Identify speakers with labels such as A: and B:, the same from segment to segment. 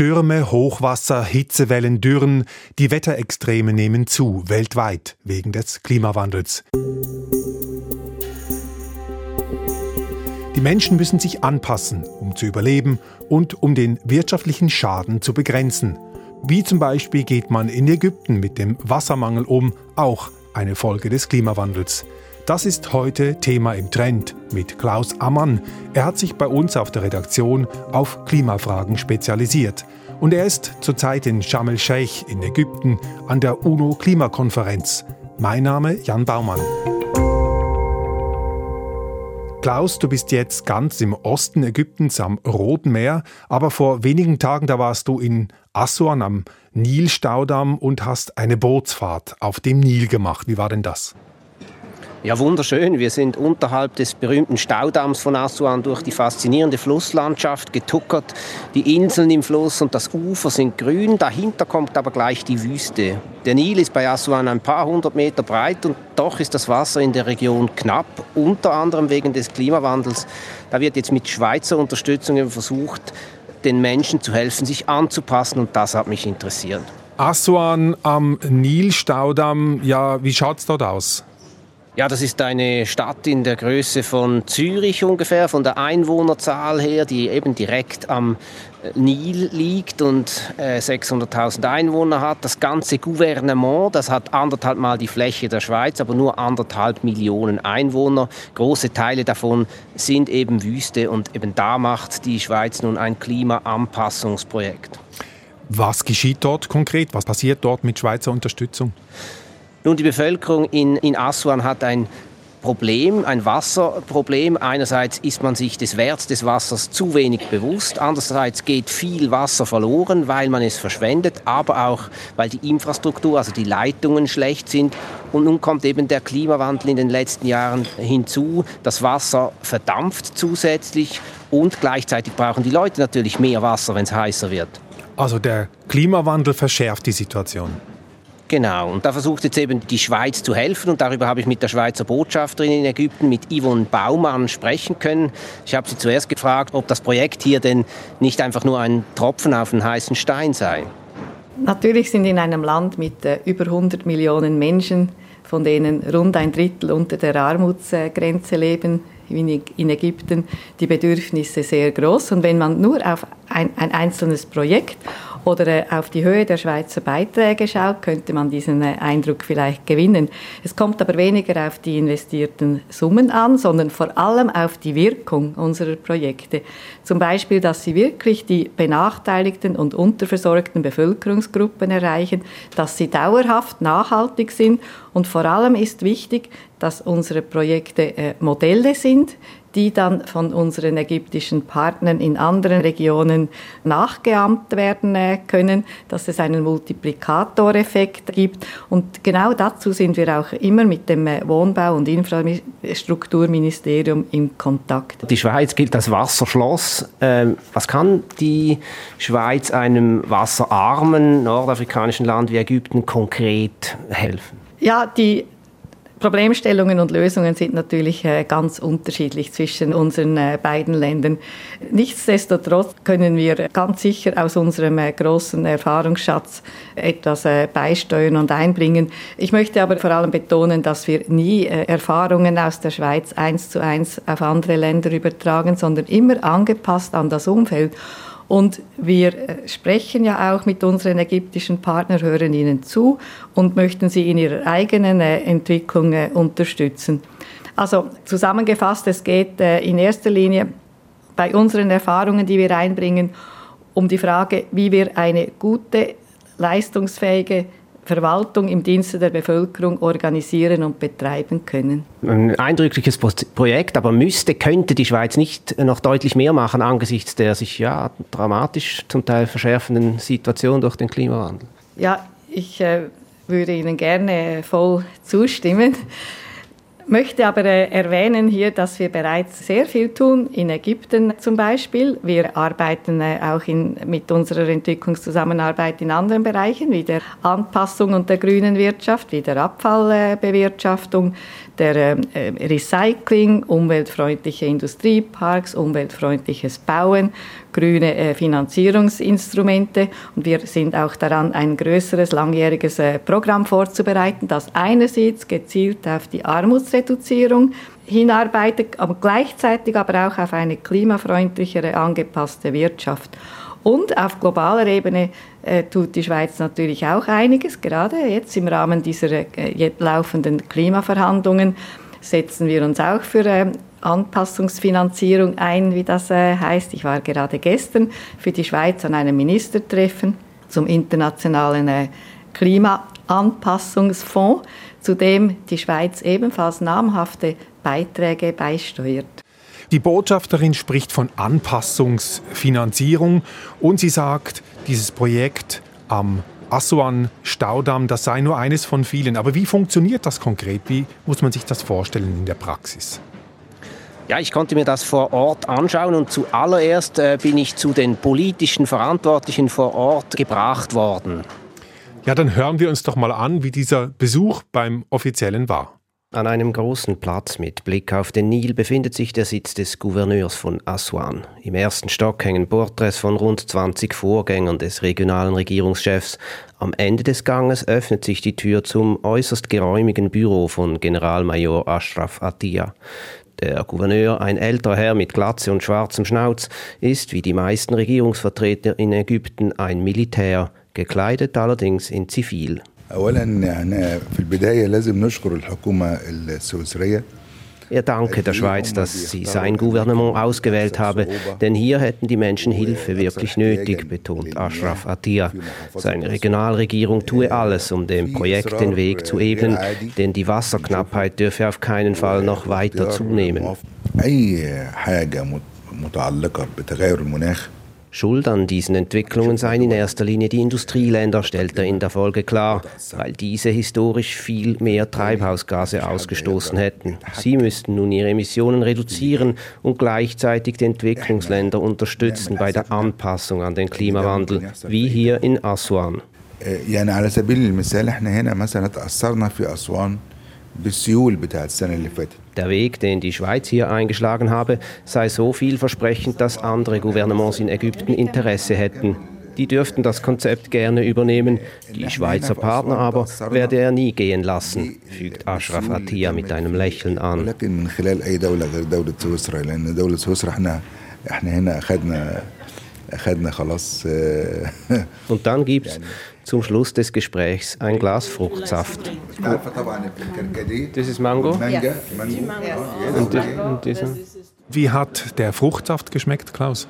A: Stürme, Hochwasser, Hitzewellen, Dürren, die Wetterextreme nehmen zu, weltweit, wegen des Klimawandels. Die Menschen müssen sich anpassen, um zu überleben und um den wirtschaftlichen Schaden zu begrenzen. Wie zum Beispiel geht man in Ägypten mit dem Wassermangel um, auch eine Folge des Klimawandels. Das ist heute Thema im Trend mit Klaus Ammann. Er hat sich bei uns auf der Redaktion auf Klimafragen spezialisiert. Und er ist zurzeit in Sharm el-Sheikh in Ägypten an der UNO-Klimakonferenz. Mein Name Jan Baumann. Klaus, du bist jetzt ganz im Osten Ägyptens am Roten Meer, aber vor wenigen Tagen da warst du in Assuan am Nilstaudamm und hast eine Bootsfahrt auf dem Nil gemacht. Wie war denn das?
B: Ja, wunderschön. Wir sind unterhalb des berühmten Staudamms von Assuan durch die faszinierende Flusslandschaft getuckert. Die Inseln im Fluss und das Ufer sind grün. Dahinter kommt aber gleich die Wüste. Der Nil ist bei Assuan ein paar hundert Meter breit und doch ist das Wasser in der Region knapp, unter anderem wegen des Klimawandels. Da wird jetzt mit Schweizer Unterstützung versucht, den Menschen zu helfen, sich anzupassen und das hat mich interessiert.
A: Assuan am Nilstaudamm, ja, wie schaut es dort aus?
B: Ja, das ist eine Stadt in der Größe von Zürich ungefähr, von der Einwohnerzahl her, die eben direkt am äh, Nil liegt und äh, 600.000 Einwohner hat. Das ganze Gouvernement, das hat anderthalb Mal die Fläche der Schweiz, aber nur anderthalb Millionen Einwohner. Große Teile davon sind eben Wüste und eben da macht die Schweiz nun ein Klimaanpassungsprojekt.
A: Was geschieht dort konkret? Was passiert dort mit Schweizer Unterstützung?
B: Nun, die Bevölkerung in, in Aswan hat ein Problem, ein Wasserproblem. Einerseits ist man sich des Werts des Wassers zu wenig bewusst, andererseits geht viel Wasser verloren, weil man es verschwendet, aber auch weil die Infrastruktur, also die Leitungen schlecht sind. Und nun kommt eben der Klimawandel in den letzten Jahren hinzu. Das Wasser verdampft zusätzlich und gleichzeitig brauchen die Leute natürlich mehr Wasser, wenn es heißer wird.
A: Also der Klimawandel verschärft die Situation.
B: Genau, und da versucht jetzt eben die Schweiz zu helfen und darüber habe ich mit der Schweizer Botschafterin in Ägypten, mit Yvonne Baumann, sprechen können. Ich habe sie zuerst gefragt, ob das Projekt hier denn nicht einfach nur ein Tropfen auf den heißen Stein sei.
C: Natürlich sind in einem Land mit äh, über 100 Millionen Menschen, von denen rund ein Drittel unter der Armutsgrenze leben, in Ägypten, die Bedürfnisse sehr groß. Und wenn man nur auf ein, ein einzelnes Projekt oder äh, auf die Höhe der Schweizer Beiträge schaut, könnte man diesen äh, Eindruck vielleicht gewinnen. Es kommt aber weniger auf die investierten Summen an, sondern vor allem auf die Wirkung unserer Projekte. Zum Beispiel, dass sie wirklich die benachteiligten und unterversorgten Bevölkerungsgruppen erreichen, dass sie dauerhaft nachhaltig sind und vor allem ist wichtig, dass unsere Projekte äh, Modelle sind, die dann von unseren ägyptischen Partnern in anderen Regionen nachgeahmt werden äh, können, dass es einen Multiplikatoreffekt gibt. Und genau dazu sind wir auch immer mit dem äh, Wohnbau- und Infrastrukturministerium in Kontakt.
B: Die Schweiz gilt als Wasserschloss. Ähm, was kann die Schweiz einem wasserarmen nordafrikanischen Land wie Ägypten konkret helfen?
C: Ja, die Problemstellungen und Lösungen sind natürlich äh, ganz unterschiedlich zwischen unseren äh, beiden Ländern. Nichtsdestotrotz können wir ganz sicher aus unserem äh, großen Erfahrungsschatz etwas beisteuern und einbringen. Ich möchte aber vor allem betonen, dass wir nie Erfahrungen aus der Schweiz eins zu eins auf andere Länder übertragen, sondern immer angepasst an das Umfeld. Und wir äh, sprechen ja auch mit unseren ägyptischen Partnern, hören ihnen zu und möchten sie in ihrer eigenen äh, Entwicklung äh, unterstützen. Also zusammengefasst, es geht in erster Linie bei unseren Erfahrungen, die wir einbringen, um die Frage, wie wir eine gute, leistungsfähige Verwaltung im Dienste der Bevölkerung organisieren und betreiben können.
B: Ein eindrückliches Projekt, aber müsste, könnte die Schweiz nicht noch deutlich mehr machen angesichts der sich ja dramatisch zum Teil verschärfenden Situation durch den Klimawandel?
C: Ja, ich äh, würde Ihnen gerne voll zustimmen. Möchte aber äh, erwähnen hier, dass wir bereits sehr viel tun, in Ägypten zum Beispiel. Wir arbeiten äh, auch in, mit unserer Entwicklungszusammenarbeit in anderen Bereichen, wie der Anpassung und der grünen Wirtschaft, wie der Abfallbewirtschaftung, der äh, Recycling, umweltfreundliche Industrieparks, umweltfreundliches Bauen, grüne Finanzierungsinstrumente. Und wir sind auch daran, ein größeres langjähriges äh, Programm vorzubereiten, das einerseits gezielt auf die Armutsreduzierung hinarbeitet, aber gleichzeitig aber auch auf eine klimafreundlichere, angepasste Wirtschaft. Und auf globaler Ebene äh, tut die Schweiz natürlich auch einiges. Gerade jetzt im Rahmen dieser äh, laufenden Klimaverhandlungen setzen wir uns auch für äh, Anpassungsfinanzierung ein, wie das äh, heißt. Ich war gerade gestern für die Schweiz an einem Ministertreffen zum internationalen äh, Klimaanpassungsfonds, zu dem die Schweiz ebenfalls namhafte Beiträge beisteuert.
A: Die Botschafterin spricht von Anpassungsfinanzierung und sie sagt, dieses Projekt am Assuan-Staudamm, das sei nur eines von vielen. Aber wie funktioniert das konkret? Wie muss man sich das vorstellen in der Praxis?
B: Ja, ich konnte mir das vor Ort anschauen und zuallererst äh, bin ich zu den politischen Verantwortlichen vor Ort gebracht worden.
A: Ja, dann hören wir uns doch mal an, wie dieser Besuch beim Offiziellen war.
B: An einem großen Platz mit Blick auf den Nil befindet sich der Sitz des Gouverneurs von Aswan. Im ersten Stock hängen Porträts von rund 20 Vorgängern des regionalen Regierungschefs. Am Ende des Ganges öffnet sich die Tür zum äußerst geräumigen Büro von Generalmajor Ashraf Attia. Der Gouverneur, ein älterer Herr mit Glatze und schwarzem Schnauz, ist wie die meisten Regierungsvertreter in Ägypten ein Militär, gekleidet allerdings in Zivil. Er danke der Schweiz, dass sie sein Gouvernement ausgewählt habe, denn hier hätten die Menschen Hilfe wirklich nötig, betont Ashraf Atia. Seine Regionalregierung tue alles, um dem Projekt den Weg zu ebnen, denn die Wasserknappheit dürfe auf keinen Fall noch weiter zunehmen. Schuld an diesen Entwicklungen seien in erster Linie die Industrieländer, stellt er in der Folge klar, weil diese historisch viel mehr Treibhausgase ausgestoßen hätten. Sie müssten nun ihre Emissionen reduzieren und gleichzeitig die Entwicklungsländer unterstützen bei der Anpassung an den Klimawandel, wie hier in Aswan.
D: يعني على سبيل المثال احنا هنا مثلا تأثرنا في أسوان بالسيول بتاعت السنة اللي فاتت
B: der Weg, den die Schweiz hier eingeschlagen habe, sei so vielversprechend, dass andere Gouvernements in Ägypten Interesse hätten. Die dürften das Konzept gerne übernehmen, die Schweizer Partner aber werde er nie gehen lassen, fügt Ashraf Attia mit einem Lächeln an. Und dann gibt es zum Schluss des Gesprächs ein Glas Fruchtsaft. Das ist Mango?
A: Und dieser? Wie hat der Fruchtsaft geschmeckt, Klaus?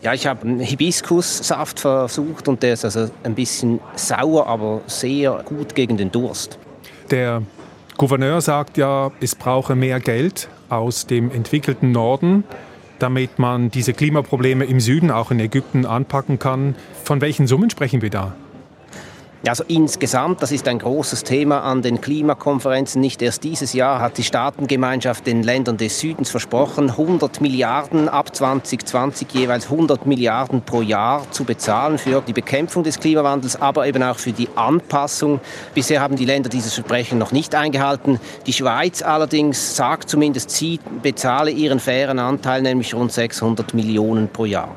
B: Ja, ich habe einen Hibiskussaft versucht und der ist also ein bisschen sauer, aber sehr gut gegen den Durst.
A: Der Gouverneur sagt ja, es brauche mehr Geld aus dem entwickelten Norden damit man diese Klimaprobleme im Süden, auch in Ägypten, anpacken kann. Von welchen Summen sprechen wir da?
B: Also insgesamt, das ist ein großes Thema an den Klimakonferenzen. Nicht erst dieses Jahr hat die Staatengemeinschaft den Ländern des Südens versprochen, 100 Milliarden ab 2020 jeweils 100 Milliarden pro Jahr zu bezahlen für die Bekämpfung des Klimawandels, aber eben auch für die Anpassung. Bisher haben die Länder dieses Versprechen noch nicht eingehalten. Die Schweiz allerdings sagt zumindest, sie bezahle ihren fairen Anteil, nämlich rund 600 Millionen pro Jahr.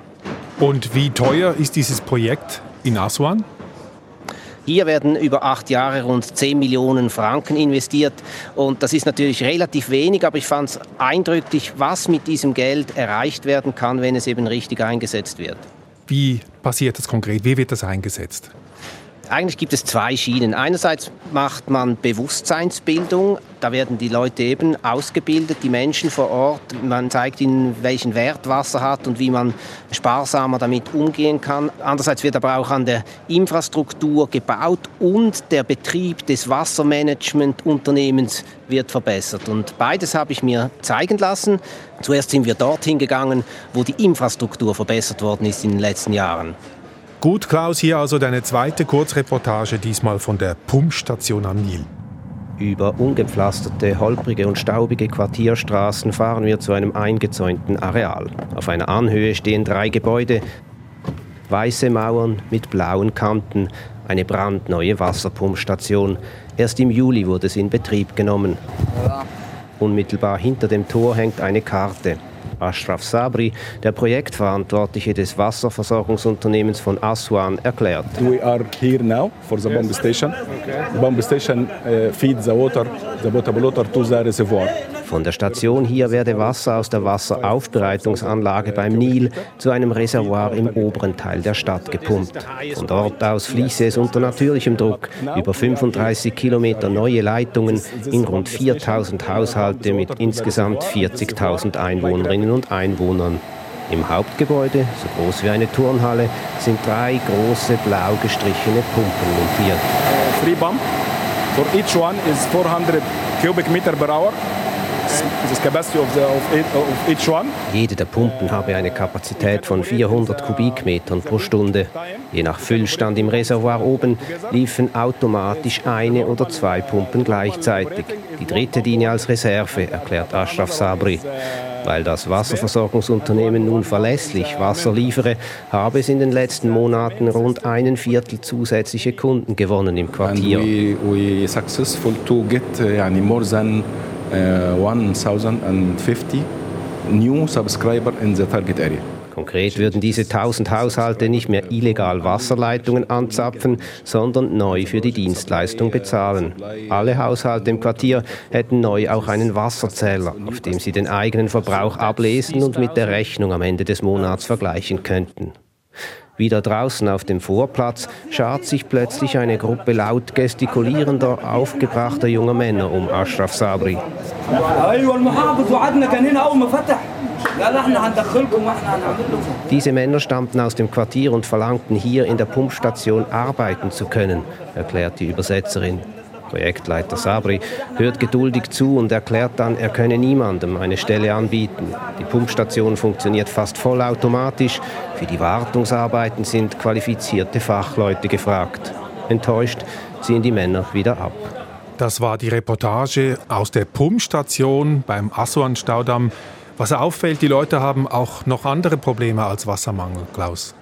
A: Und wie teuer ist dieses Projekt in Aswan?
B: Hier werden über acht Jahre rund 10 Millionen Franken investiert und das ist natürlich relativ wenig, aber ich fand es eindrücklich, was mit diesem Geld erreicht werden kann, wenn es eben richtig eingesetzt wird.
A: Wie passiert das konkret? Wie wird das eingesetzt?
B: Eigentlich gibt es zwei Schienen. Einerseits macht man Bewusstseinsbildung. Da werden die Leute eben ausgebildet, die Menschen vor Ort. Man zeigt ihnen, welchen Wert Wasser hat und wie man sparsamer damit umgehen kann. Andererseits wird aber auch an der Infrastruktur gebaut und der Betrieb des Wassermanagementunternehmens wird verbessert. Und beides habe ich mir zeigen lassen. Zuerst sind wir dorthin gegangen, wo die Infrastruktur verbessert worden ist in den letzten Jahren.
A: Gut, Klaus, hier also deine zweite Kurzreportage, diesmal von der Pumpstation am Nil.
E: Über ungepflasterte, holprige und staubige Quartierstraßen fahren wir zu einem eingezäunten Areal. Auf einer Anhöhe stehen drei Gebäude, weiße Mauern mit blauen Kanten, eine brandneue Wasserpumpstation. Erst im Juli wurde sie in Betrieb genommen. Unmittelbar hinter dem Tor hängt eine Karte. Ashraf Sabri, der Projektverantwortliche des Wasserversorgungsunternehmens von Aswan, erklärt.
F: We are here now for the pump station. The pump station uh, feeds the water,
E: Von der Station hier werde Wasser aus der Wasseraufbereitungsanlage beim Nil zu einem Reservoir im oberen Teil der Stadt gepumpt. Von dort aus fließe es unter natürlichem Druck über 35 Kilometer neue Leitungen in rund 4000 Haushalte mit insgesamt 40.000 Einwohnerinnen und Einwohnern. Im Hauptgebäude, so groß wie eine Turnhalle, sind drei große blau gestrichene Pumpen montiert.
F: Pump. For each one is 400 cubic meter per hour.
E: Jede der Pumpen habe eine Kapazität von 400 Kubikmetern pro Stunde. Je nach Füllstand im Reservoir oben liefen automatisch eine oder zwei Pumpen gleichzeitig. Die dritte diene als Reserve, erklärt Ashraf Sabri. Weil das Wasserversorgungsunternehmen nun verlässlich Wasser liefere, habe es in den letzten Monaten rund einen Viertel zusätzliche Kunden gewonnen im Quartier. And we, we successful to get, uh, more than 1050 uh, new subscriber in the target area. Konkret würden diese 1000 Haushalte nicht mehr illegal Wasserleitungen anzapfen, sondern neu für die Dienstleistung bezahlen. Alle Haushalte im Quartier hätten neu auch einen Wasserzähler, auf dem sie den eigenen Verbrauch ablesen und mit der Rechnung am Ende des Monats vergleichen könnten. Wieder draußen auf dem Vorplatz schart sich plötzlich eine Gruppe laut gestikulierender, aufgebrachter junger Männer um Ashraf Sabri. Diese Männer stammten aus dem Quartier und verlangten hier in der Pumpstation arbeiten zu können, erklärt die Übersetzerin. Projektleiter Sabri hört geduldig zu und erklärt dann, er könne niemandem eine Stelle anbieten. Die Pumpstation funktioniert fast vollautomatisch. Für die Wartungsarbeiten sind qualifizierte Fachleute gefragt. Enttäuscht ziehen die Männer wieder ab.
A: Das war die Reportage aus der Pumpstation beim Aswan-Staudamm. Was auffällt, die Leute haben auch noch andere Probleme als Wassermangel, Klaus.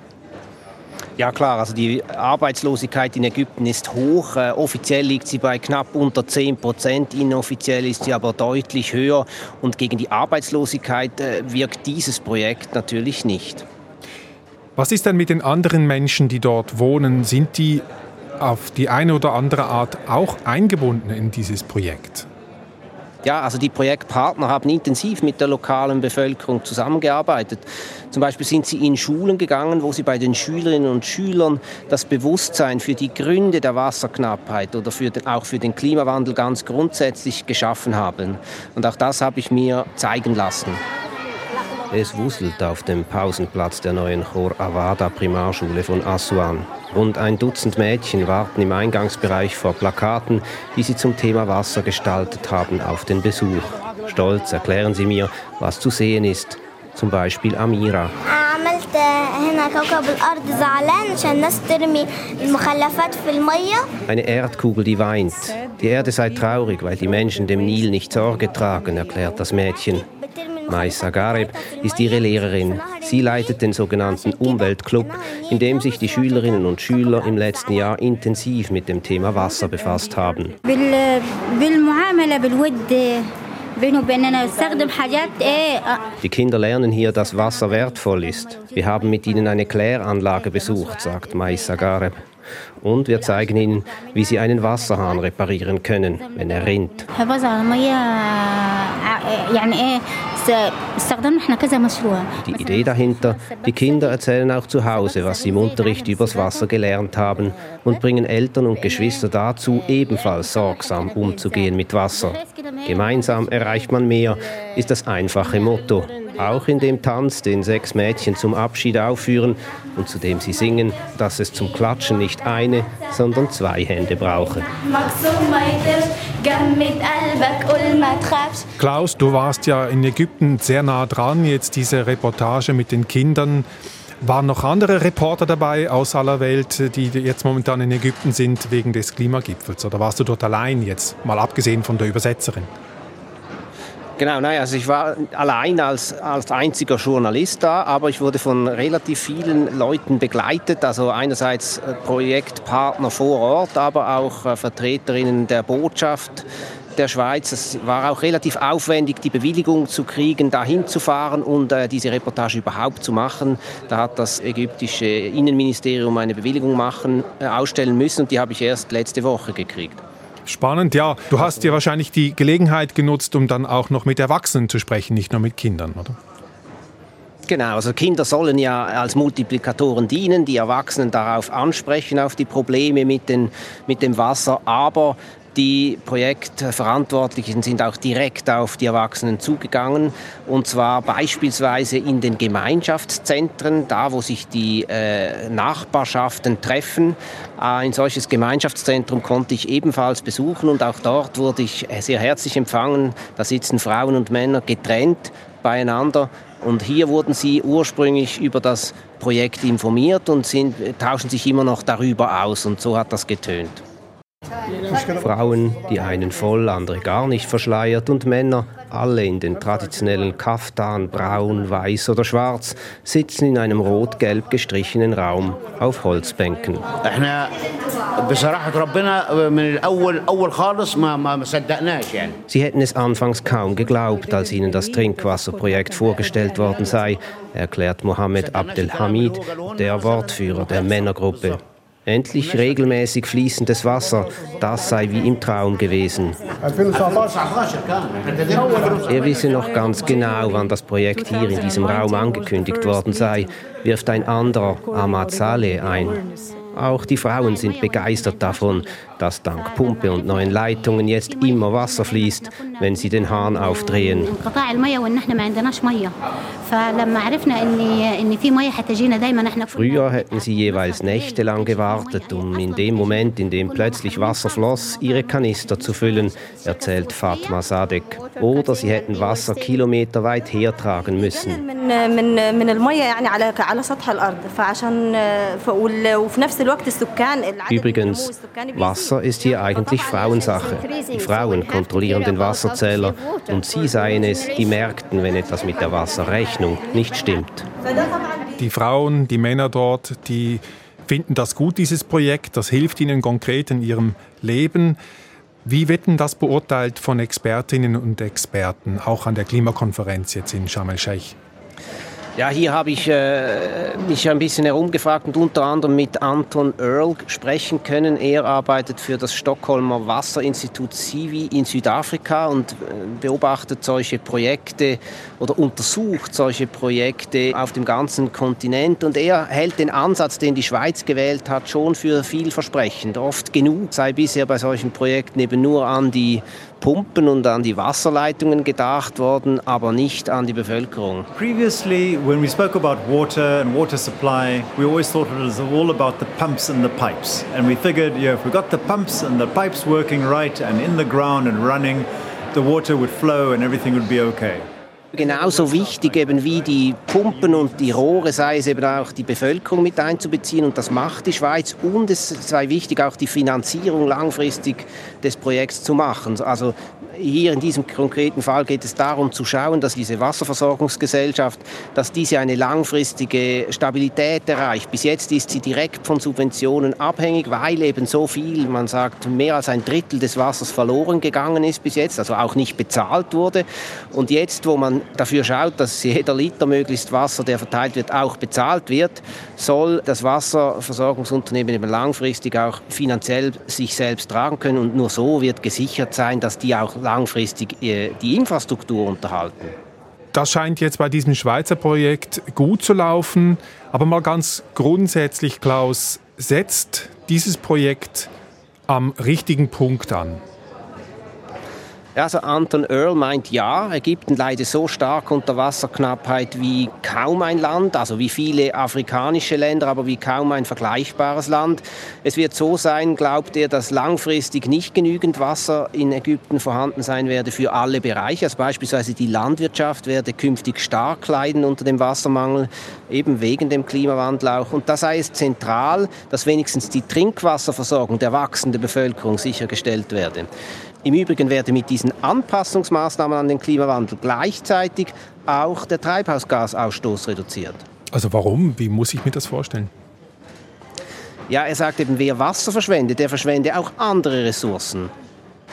E: Ja klar, also die Arbeitslosigkeit in Ägypten ist hoch. Äh, offiziell liegt sie bei knapp unter 10 Prozent, inoffiziell ist sie aber deutlich höher. Und gegen die Arbeitslosigkeit äh, wirkt dieses Projekt natürlich nicht.
A: Was ist denn mit den anderen Menschen, die dort wohnen? Sind die auf die eine oder andere Art auch eingebunden in dieses Projekt?
E: Ja, also die Projektpartner haben intensiv mit der lokalen Bevölkerung zusammengearbeitet. Zum Beispiel sind sie in Schulen gegangen, wo sie bei den Schülerinnen und Schülern das Bewusstsein für die Gründe der Wasserknappheit oder für den, auch für den Klimawandel ganz grundsätzlich geschaffen haben. Und auch das habe ich mir zeigen lassen. Es wuselt auf dem Pausenplatz der neuen Chor Avada Primarschule von Aswan. Rund ein Dutzend Mädchen warten im Eingangsbereich vor Plakaten, die sie zum Thema Wasser gestaltet haben, auf den Besuch. Stolz erklären sie mir, was zu sehen ist. Zum Beispiel Amira. Eine Erdkugel, die weint. Die Erde sei traurig, weil die Menschen dem Nil nicht Sorge tragen, erklärt das Mädchen. Maisa Gareb ist ihre Lehrerin. Sie leitet den sogenannten Umweltclub, in dem sich die Schülerinnen und Schüler im letzten Jahr intensiv mit dem Thema Wasser befasst haben. Die Kinder lernen hier, dass Wasser wertvoll ist. Wir haben mit ihnen eine Kläranlage besucht, sagt Maisa Gareb. Und wir zeigen ihnen, wie sie einen Wasserhahn reparieren können, wenn er rinnt. Die Idee dahinter, die Kinder erzählen auch zu Hause, was sie im Unterricht übers Wasser gelernt haben und bringen Eltern und Geschwister dazu, ebenfalls sorgsam umzugehen mit Wasser. Gemeinsam erreicht man mehr, ist das einfache Motto. Auch in dem Tanz, den sechs Mädchen zum Abschied aufführen und zu dem sie singen, dass es zum Klatschen nicht eine, sondern zwei Hände brauche.
A: Klaus, du warst ja in Ägypten sehr nah dran, jetzt diese Reportage mit den Kindern. Waren noch andere Reporter dabei aus aller Welt, die jetzt momentan in Ägypten sind wegen des Klimagipfels? Oder warst du dort allein jetzt, mal abgesehen von der Übersetzerin?
B: Genau, nein, also ich war allein als, als einziger Journalist da, aber ich wurde von relativ vielen Leuten begleitet. Also einerseits äh, Projektpartner vor Ort, aber auch äh, Vertreterinnen der Botschaft der Schweiz. Es war auch relativ aufwendig, die Bewilligung zu kriegen, dahin zu fahren und äh, diese Reportage überhaupt zu machen. Da hat das ägyptische Innenministerium eine Bewilligung machen, äh, ausstellen müssen und die habe ich erst letzte Woche gekriegt.
A: Spannend, ja. Du hast ja wahrscheinlich die Gelegenheit genutzt, um dann auch noch mit Erwachsenen zu sprechen, nicht nur mit Kindern, oder?
B: Genau, also Kinder sollen ja als Multiplikatoren dienen, die Erwachsenen darauf ansprechen, auf die Probleme mit, den, mit dem Wasser, aber die Projektverantwortlichen sind auch direkt auf die Erwachsenen zugegangen und zwar beispielsweise in den Gemeinschaftszentren, da wo sich die äh, Nachbarschaften treffen. Äh, ein solches Gemeinschaftszentrum konnte ich ebenfalls besuchen und auch dort wurde ich sehr herzlich empfangen. Da sitzen Frauen und Männer getrennt beieinander und hier wurden sie ursprünglich über das Projekt informiert und sind, tauschen sich immer noch darüber aus und so hat das getönt.
E: Frauen, die einen voll, andere gar nicht verschleiert und Männer, alle in den traditionellen Kaftan, braun, weiß oder schwarz, sitzen in einem rot-gelb gestrichenen Raum auf Holzbänken. Sie hätten es anfangs kaum geglaubt, als ihnen das Trinkwasserprojekt vorgestellt worden sei, erklärt Mohammed Abdelhamid, der Wortführer der Männergruppe. Endlich regelmäßig fließendes Wasser, das sei wie im Traum gewesen. Er wisse noch ganz genau, wann das Projekt hier in diesem Raum angekündigt worden sei, wirft ein anderer, Ahmad Saleh, ein. Auch die Frauen sind begeistert davon, dass dank Pumpe und neuen Leitungen jetzt immer Wasser fließt, wenn sie den Hahn aufdrehen. Früher hätten sie jeweils nächtelang gewartet, um in dem Moment, in dem plötzlich Wasser floss, ihre Kanister zu füllen, erzählt Fatma Sadek. Oder sie hätten Wasser kilometerweit hertragen müssen. Übrigens, Wasser ist hier eigentlich Frauensache. Die Frauen kontrollieren den Wasserzähler und sie seien es, die merkten, wenn etwas mit der Wasserrechnung nicht stimmt.
A: Die Frauen, die Männer dort, die finden das gut, dieses Projekt. Das hilft ihnen konkret in ihrem Leben. Wie wird denn das beurteilt von Expertinnen und Experten, auch an der Klimakonferenz jetzt in Sharm el-Sheikh?
B: Ja, hier habe ich äh, mich ein bisschen herumgefragt und unter anderem mit Anton Earl sprechen können. Er arbeitet für das Stockholmer Wasserinstitut Sivi in Südafrika und äh, beobachtet solche Projekte oder untersucht solche Projekte auf dem ganzen Kontinent. Und er hält den Ansatz, den die Schweiz gewählt hat, schon für vielversprechend. Oft genug sei bisher bei solchen Projekten eben nur an die Pumpen und an die Wasserleitungen gedacht worden, aber nicht an die Bevölkerung.
G: Previously, when we spoke about water and water supply, we always thought it was all about the pumps and the pipes. And we figured, yeah, if we got the pumps and the pipes working right and in the ground and running, the water would flow and everything would be okay.
B: Genauso wichtig eben wie die Pumpen und die Rohre sei es eben auch die Bevölkerung mit einzubeziehen und das macht die Schweiz und es sei wichtig auch die Finanzierung langfristig des Projekts zu machen. Also hier in diesem konkreten Fall geht es darum zu schauen, dass diese Wasserversorgungsgesellschaft, dass diese eine langfristige Stabilität erreicht. Bis jetzt ist sie direkt von Subventionen abhängig, weil eben so viel, man sagt, mehr als ein Drittel des Wassers verloren gegangen ist bis jetzt, also auch nicht bezahlt wurde. Und jetzt, wo man dafür schaut, dass jeder Liter möglichst Wasser, der verteilt wird, auch bezahlt wird, soll das Wasserversorgungsunternehmen eben langfristig auch finanziell sich selbst tragen können und nur so wird gesichert sein, dass die auch langfristig äh, die Infrastruktur unterhalten.
A: Das scheint jetzt bei diesem Schweizer Projekt gut zu laufen. Aber mal ganz grundsätzlich, Klaus, setzt dieses Projekt am richtigen Punkt an?
B: Also Anton Earl meint ja, Ägypten leidet so stark unter Wasserknappheit wie kaum ein Land, also wie viele afrikanische Länder, aber wie kaum ein vergleichbares Land. Es wird so sein, glaubt er, dass langfristig nicht genügend Wasser in Ägypten vorhanden sein werde für alle Bereiche. Also beispielsweise die Landwirtschaft werde künftig stark leiden unter dem Wassermangel, eben wegen dem Klimawandel auch. Und da sei es zentral, dass wenigstens die Trinkwasserversorgung der wachsenden Bevölkerung sichergestellt werde. Im Übrigen werde mit diesen Anpassungsmaßnahmen an den Klimawandel gleichzeitig auch der Treibhausgasausstoß reduziert.
A: Also warum? Wie muss ich mir das vorstellen?
B: Ja, er sagt eben, wer Wasser verschwendet, der verschwende auch andere Ressourcen.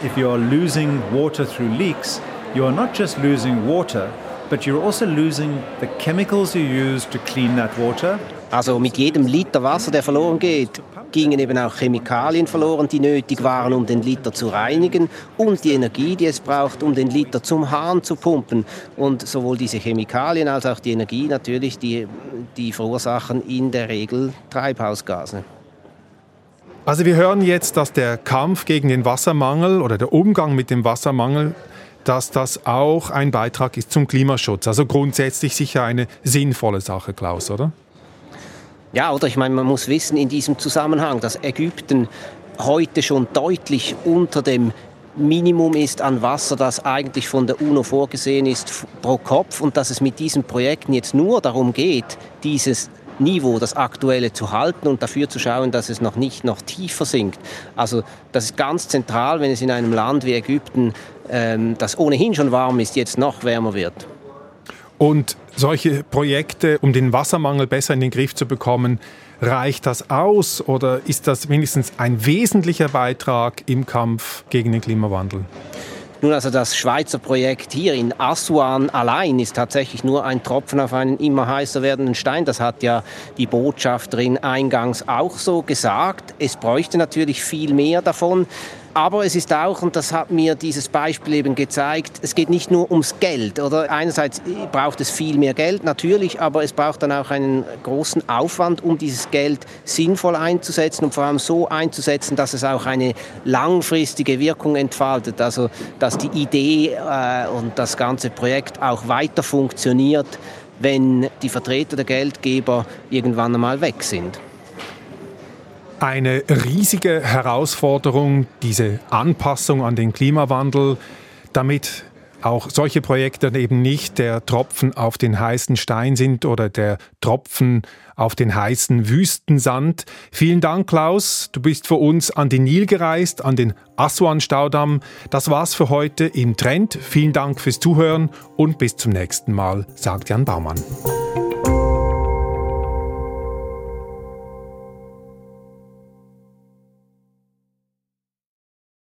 G: If you are losing water through leaks, you are not just losing water, but you're also losing the chemicals you use to clean that water.
B: Also mit jedem Liter Wasser, der verloren geht, gingen eben auch Chemikalien verloren, die nötig waren, um den Liter zu reinigen und die Energie, die es braucht, um den Liter zum Hahn zu pumpen. Und sowohl diese Chemikalien als auch die Energie natürlich, die, die verursachen in der Regel Treibhausgase.
A: Also wir hören jetzt, dass der Kampf gegen den Wassermangel oder der Umgang mit dem Wassermangel, dass das auch ein Beitrag ist zum Klimaschutz. Also grundsätzlich sicher eine sinnvolle Sache, Klaus, oder?
B: Ja, oder ich meine, man muss wissen in diesem Zusammenhang, dass Ägypten heute schon deutlich unter dem Minimum ist an Wasser, das eigentlich von der UNO vorgesehen ist pro Kopf und dass es mit diesen Projekten jetzt nur darum geht, dieses Niveau, das aktuelle zu halten und dafür zu schauen, dass es noch nicht noch tiefer sinkt. Also das ist ganz zentral, wenn es in einem Land wie Ägypten, ähm, das ohnehin schon warm ist, jetzt noch wärmer wird.
A: Und solche Projekte, um den Wassermangel besser in den Griff zu bekommen, reicht das aus oder ist das wenigstens ein wesentlicher Beitrag im Kampf gegen den Klimawandel?
B: Nun, also das Schweizer Projekt hier in Aswan allein ist tatsächlich nur ein Tropfen auf einen immer heißer werdenden Stein. Das hat ja die Botschafterin eingangs auch so gesagt. Es bräuchte natürlich viel mehr davon. Aber es ist auch, und das hat mir dieses Beispiel eben gezeigt, es geht nicht nur ums Geld. Oder einerseits braucht es viel mehr Geld, natürlich, aber es braucht dann auch einen großen Aufwand, um dieses Geld sinnvoll einzusetzen und vor allem so einzusetzen, dass es auch eine langfristige Wirkung entfaltet. Also, dass die Idee äh, und das ganze Projekt auch weiter funktioniert, wenn die Vertreter der Geldgeber irgendwann einmal weg sind
A: eine riesige Herausforderung, diese Anpassung an den Klimawandel, damit auch solche Projekte eben nicht der Tropfen auf den heißen Stein sind oder der Tropfen auf den heißen Wüstensand. Vielen Dank, Klaus. Du bist für uns an den Nil gereist, an den Aswan-Staudamm. Das war's für heute im Trend. Vielen Dank fürs Zuhören und bis zum nächsten Mal, sagt Jan Baumann.